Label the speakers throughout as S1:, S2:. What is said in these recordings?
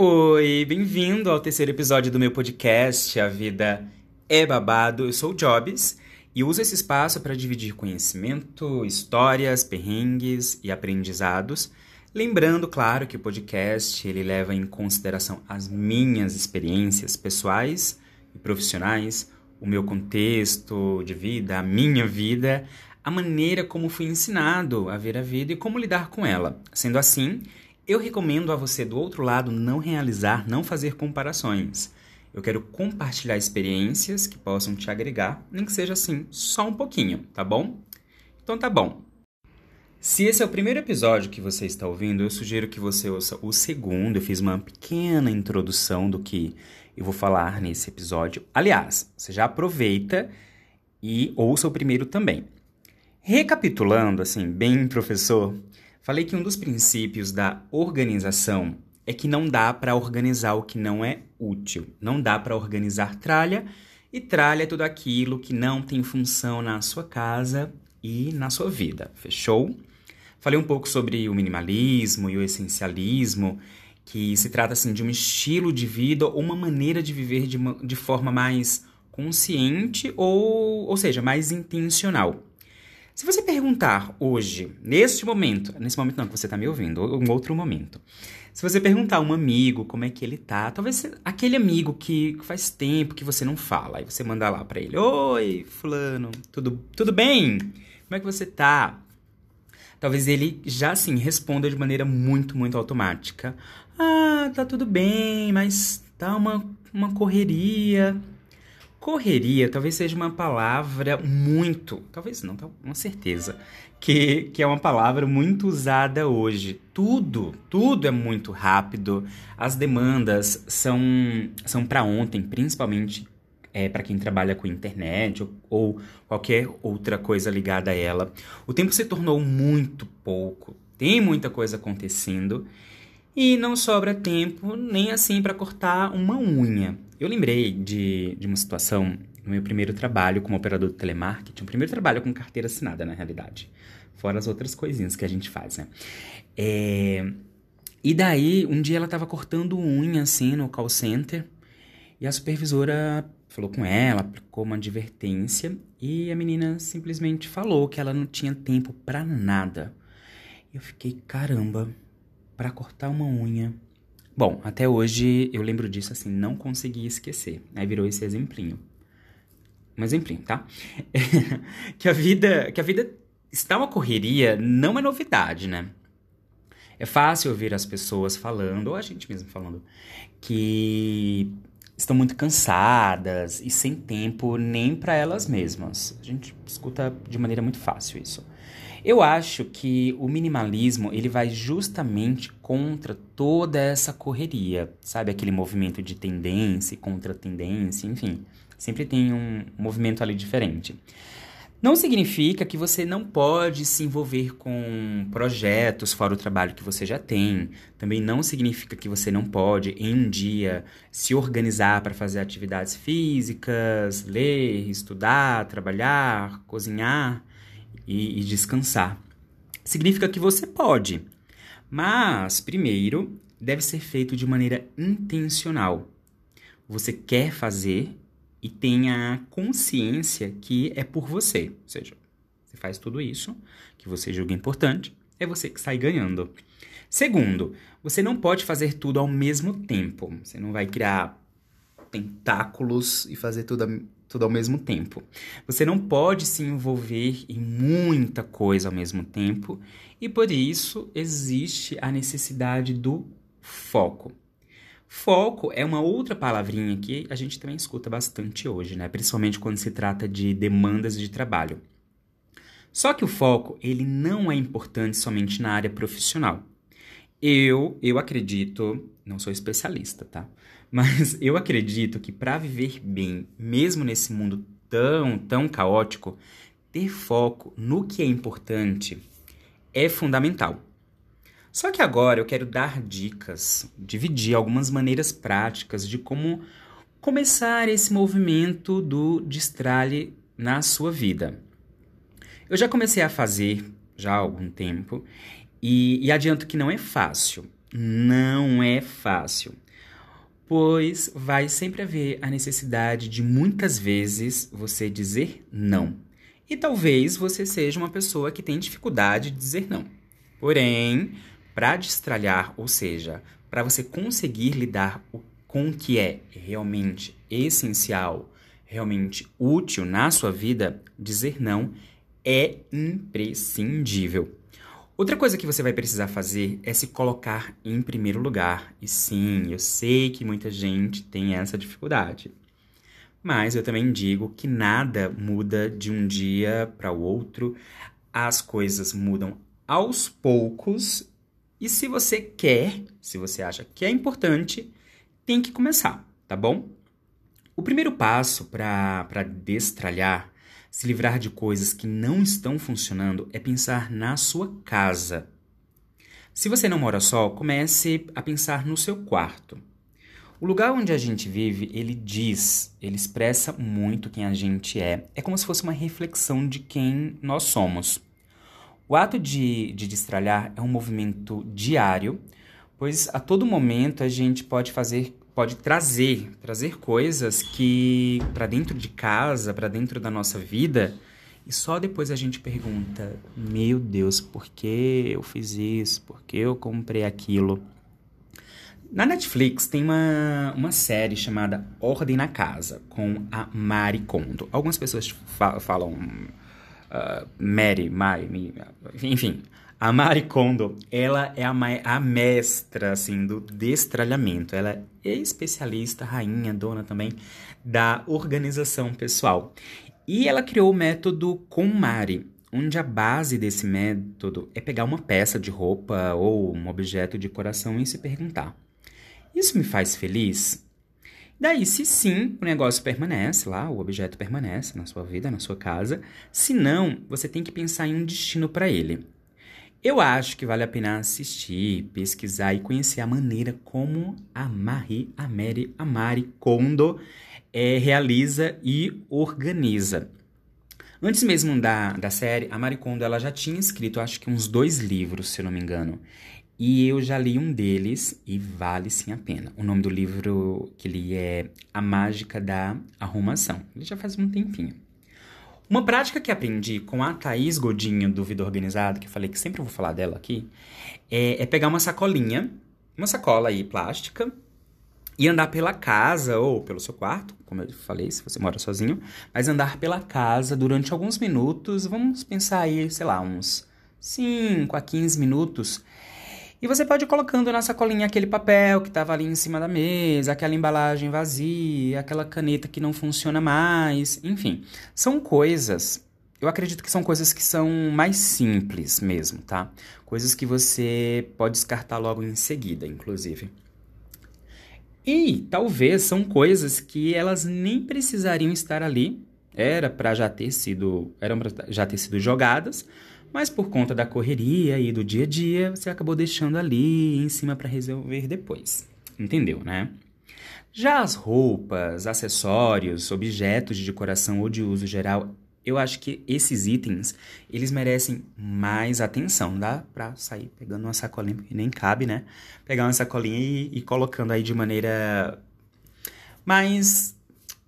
S1: Oi, bem-vindo ao terceiro episódio do meu podcast A Vida é Babado. Eu sou o Jobs e uso esse espaço para dividir conhecimento, histórias, perrengues e aprendizados. Lembrando, claro, que o podcast ele leva em consideração as minhas experiências pessoais e profissionais, o meu contexto de vida, a minha vida, a maneira como fui ensinado a ver a vida e como lidar com ela. Sendo assim, eu recomendo a você do outro lado não realizar, não fazer comparações. Eu quero compartilhar experiências que possam te agregar, nem que seja assim, só um pouquinho, tá bom? Então tá bom. Se esse é o primeiro episódio que você está ouvindo, eu sugiro que você ouça o segundo. Eu fiz uma pequena introdução do que eu vou falar nesse episódio. Aliás, você já aproveita e ouça o primeiro também. Recapitulando, assim, bem professor, Falei que um dos princípios da organização é que não dá para organizar o que não é útil. Não dá para organizar tralha, e tralha é tudo aquilo que não tem função na sua casa e na sua vida. Fechou? Falei um pouco sobre o minimalismo e o essencialismo, que se trata assim de um estilo de vida ou uma maneira de viver de, uma, de forma mais consciente ou, ou seja, mais intencional. Se você perguntar hoje, neste momento, nesse momento não que você está me ouvindo, ou um outro momento, se você perguntar a um amigo como é que ele tá, talvez aquele amigo que faz tempo que você não fala, aí você manda lá para ele: Oi, Fulano, tudo, tudo bem? Como é que você tá? Talvez ele já assim responda de maneira muito, muito automática: Ah, tá tudo bem, mas tá uma, uma correria Correria talvez seja uma palavra muito, talvez não, uma certeza, que, que é uma palavra muito usada hoje. Tudo, tudo é muito rápido, as demandas são, são para ontem, principalmente é, para quem trabalha com internet ou, ou qualquer outra coisa ligada a ela. O tempo se tornou muito pouco, tem muita coisa acontecendo e não sobra tempo nem assim para cortar uma unha. Eu lembrei de, de uma situação no meu primeiro trabalho como operador de telemarketing, um primeiro trabalho com carteira assinada, na realidade. Fora as outras coisinhas que a gente faz, né? É... E daí, um dia ela tava cortando unha, assim, no call center, e a supervisora falou com ela, aplicou uma advertência, e a menina simplesmente falou que ela não tinha tempo para nada. Eu fiquei, caramba, para cortar uma unha. Bom, até hoje eu lembro disso assim, não consegui esquecer. Aí virou esse exemplinho. Um exemplinho, tá? que a vida, que a vida está uma correria não é novidade, né? É fácil ouvir as pessoas falando, ou a gente mesmo falando, que estão muito cansadas e sem tempo nem para elas mesmas. A gente escuta de maneira muito fácil isso. Eu acho que o minimalismo ele vai justamente contra toda essa correria, sabe? Aquele movimento de tendência, contra tendência, enfim. Sempre tem um movimento ali diferente. Não significa que você não pode se envolver com projetos fora o trabalho que você já tem. Também não significa que você não pode, em um dia, se organizar para fazer atividades físicas, ler, estudar, trabalhar, cozinhar e, e descansar. Significa que você pode, mas primeiro deve ser feito de maneira intencional. Você quer fazer e tenha consciência que é por você. Ou seja, você faz tudo isso que você julga importante, é você que sai ganhando. Segundo, você não pode fazer tudo ao mesmo tempo. Você não vai criar tentáculos e fazer tudo tudo ao mesmo tempo. Você não pode se envolver em muita coisa ao mesmo tempo e por isso existe a necessidade do foco. Foco é uma outra palavrinha que a gente também escuta bastante hoje, né? Principalmente quando se trata de demandas de trabalho. Só que o foco, ele não é importante somente na área profissional. Eu, eu acredito, não sou especialista, tá? Mas eu acredito que para viver bem, mesmo nesse mundo tão, tão caótico, ter foco no que é importante é fundamental. Só que agora eu quero dar dicas, dividir algumas maneiras práticas de como começar esse movimento do destralhe na sua vida. Eu já comecei a fazer já há algum tempo e, e adianto que não é fácil. Não é fácil. Pois vai sempre haver a necessidade de muitas vezes você dizer não. E talvez você seja uma pessoa que tem dificuldade de dizer não. Porém, para destralhar, ou seja, para você conseguir lidar com o que é realmente essencial, realmente útil na sua vida, dizer não é imprescindível. Outra coisa que você vai precisar fazer é se colocar em primeiro lugar. E sim, eu sei que muita gente tem essa dificuldade. Mas eu também digo que nada muda de um dia para o outro. As coisas mudam aos poucos. E se você quer, se você acha que é importante, tem que começar, tá bom? O primeiro passo para destralhar se livrar de coisas que não estão funcionando é pensar na sua casa. Se você não mora só, comece a pensar no seu quarto. O lugar onde a gente vive, ele diz, ele expressa muito quem a gente é. É como se fosse uma reflexão de quem nós somos. O ato de, de destralhar é um movimento diário, pois a todo momento a gente pode fazer pode trazer, trazer coisas que para dentro de casa, para dentro da nossa vida, e só depois a gente pergunta: "Meu Deus, por que eu fiz isso? Por que eu comprei aquilo?" Na Netflix tem uma, uma série chamada Ordem na Casa, com a Mari Kondo. Algumas pessoas falam uh, Mary, Mari, enfim. A Mari Kondo, ela é a, a mestra, assim, do destralhamento. Ela é especialista, rainha, dona também da organização pessoal. E ela criou o método KonMari, onde a base desse método é pegar uma peça de roupa ou um objeto de coração e se perguntar: Isso me faz feliz? Daí, se sim, o negócio permanece lá, o objeto permanece na sua vida, na sua casa. Se não, você tem que pensar em um destino para ele. Eu acho que vale a pena assistir, pesquisar e conhecer a maneira como a Marie, a Mary, a Kondo é, realiza e organiza. Antes mesmo da, da série, a Mari Kondo ela já tinha escrito, acho que uns dois livros, se eu não me engano. E eu já li um deles e vale sim a pena. O nome do livro que li é A Mágica da Arrumação. Ele já faz um tempinho. Uma prática que aprendi com a Thaís Godinho do Vida Organizado, que eu falei que sempre vou falar dela aqui, é, é pegar uma sacolinha, uma sacola aí plástica, e andar pela casa ou pelo seu quarto, como eu falei, se você mora sozinho, mas andar pela casa durante alguns minutos, vamos pensar aí, sei lá, uns 5 a 15 minutos, e você pode ir colocando na sacolinha aquele papel que estava ali em cima da mesa, aquela embalagem vazia, aquela caneta que não funciona mais, enfim. São coisas, eu acredito que são coisas que são mais simples mesmo, tá? Coisas que você pode descartar logo em seguida, inclusive. E talvez são coisas que elas nem precisariam estar ali, era para já ter sido, eram já ter sido jogadas, mas por conta da correria e do dia a dia, você acabou deixando ali em cima para resolver depois. Entendeu, né? Já as roupas, acessórios, objetos de decoração ou de uso geral, eu acho que esses itens, eles merecem mais atenção. Dá pra sair pegando uma sacolinha, porque nem cabe, né? Pegar uma sacolinha e, e colocando aí de maneira mais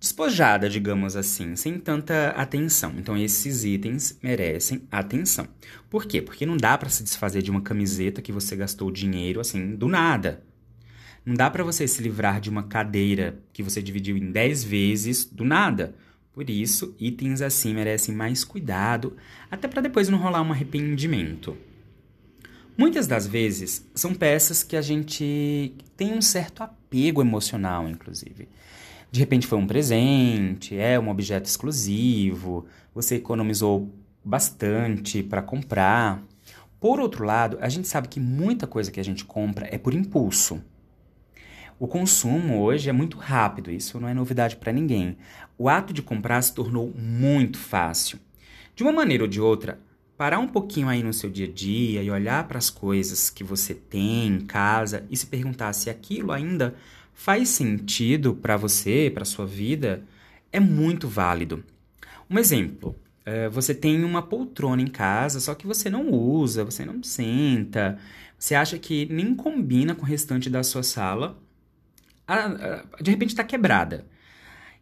S1: despojada, digamos assim, sem tanta atenção. Então esses itens merecem atenção. Por quê? Porque não dá para se desfazer de uma camiseta que você gastou dinheiro assim do nada. Não dá para você se livrar de uma cadeira que você dividiu em 10 vezes do nada. Por isso, itens assim merecem mais cuidado, até para depois não rolar um arrependimento. Muitas das vezes são peças que a gente tem um certo apego emocional, inclusive. De repente foi um presente, é um objeto exclusivo, você economizou bastante para comprar. Por outro lado, a gente sabe que muita coisa que a gente compra é por impulso. O consumo hoje é muito rápido, isso não é novidade para ninguém. O ato de comprar se tornou muito fácil. De uma maneira ou de outra, parar um pouquinho aí no seu dia a dia e olhar para as coisas que você tem em casa e se perguntar se aquilo ainda faz sentido para você, para sua vida, é muito válido. Um exemplo, é, você tem uma poltrona em casa, só que você não usa, você não senta, você acha que nem combina com o restante da sua sala. de repente está quebrada.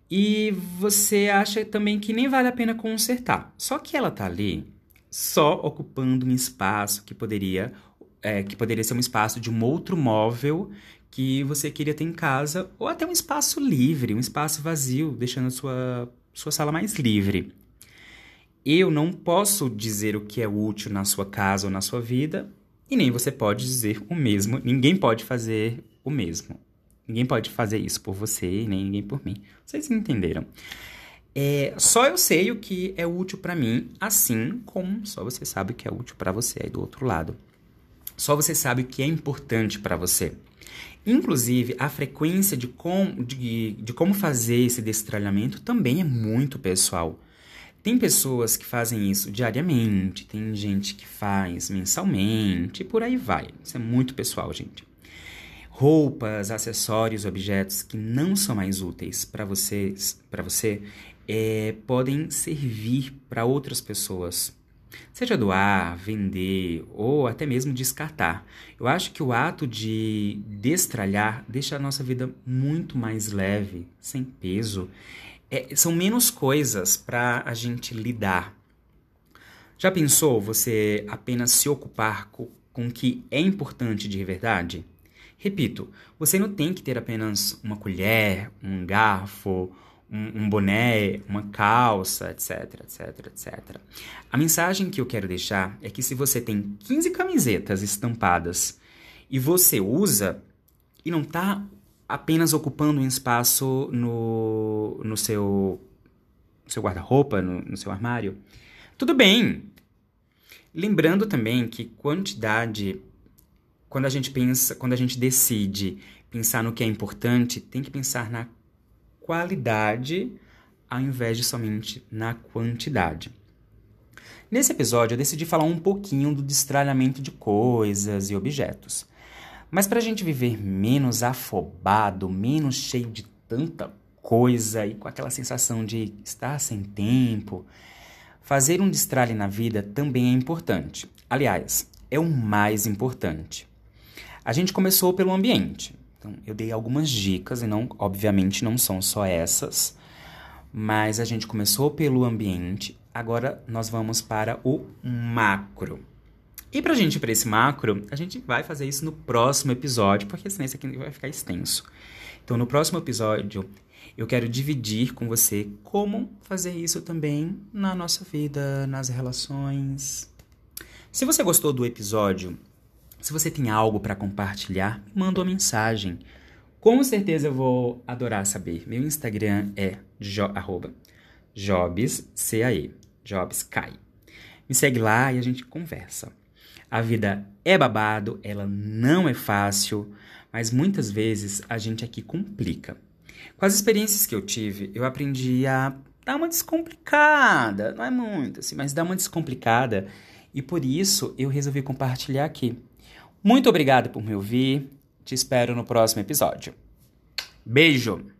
S1: E você acha também que nem vale a pena consertar. Só que ela tá ali só ocupando um espaço que poderia é, que poderia ser um espaço de um outro móvel que você queria ter em casa, ou até um espaço livre, um espaço vazio, deixando a sua, sua sala mais livre. Eu não posso dizer o que é útil na sua casa ou na sua vida, e nem você pode dizer o mesmo. Ninguém pode fazer o mesmo. Ninguém pode fazer isso por você, nem ninguém por mim. Vocês entenderam? É, só eu sei o que é útil para mim, assim como só você sabe o que é útil para você aí do outro lado. Só você sabe o que é importante para você. Inclusive, a frequência de, com, de, de como fazer esse destralhamento também é muito pessoal. Tem pessoas que fazem isso diariamente, tem gente que faz mensalmente, e por aí vai. Isso é muito pessoal, gente. Roupas, acessórios, objetos que não são mais úteis para vocês, para você, é, podem servir para outras pessoas. Seja doar, vender ou até mesmo descartar. Eu acho que o ato de destralhar deixa a nossa vida muito mais leve, sem peso. É, são menos coisas para a gente lidar. Já pensou você apenas se ocupar com, com o que é importante de verdade? Repito, você não tem que ter apenas uma colher, um garfo um, um boné, uma calça, etc, etc, etc. A mensagem que eu quero deixar é que se você tem 15 camisetas estampadas e você usa e não está apenas ocupando um espaço no, no seu, seu guarda-roupa, no, no seu armário, tudo bem. Lembrando também que quantidade, quando a gente pensa, quando a gente decide pensar no que é importante, tem que pensar na qualidade ao invés de somente na quantidade. Nesse episódio, eu decidi falar um pouquinho do destralhamento de coisas e objetos. Mas para a gente viver menos afobado, menos cheio de tanta coisa e com aquela sensação de estar sem tempo, fazer um destralhe na vida também é importante. Aliás, é o mais importante. A gente começou pelo ambiente. Então, eu dei algumas dicas, e não, obviamente não são só essas, mas a gente começou pelo ambiente, agora nós vamos para o macro. E pra gente ir para esse macro, a gente vai fazer isso no próximo episódio, porque senão esse aqui vai ficar extenso. Então, no próximo episódio, eu quero dividir com você como fazer isso também na nossa vida, nas relações. Se você gostou do episódio, se você tem algo para compartilhar, manda uma mensagem. Com certeza eu vou adorar saber. Meu Instagram é jo, arroba, jobscae. Me segue lá e a gente conversa. A vida é babado, ela não é fácil, mas muitas vezes a gente aqui complica. Com as experiências que eu tive, eu aprendi a dar uma descomplicada, não é muito assim, mas dar uma descomplicada, e por isso eu resolvi compartilhar aqui. Muito obrigado por me ouvir. Te espero no próximo episódio. Beijo!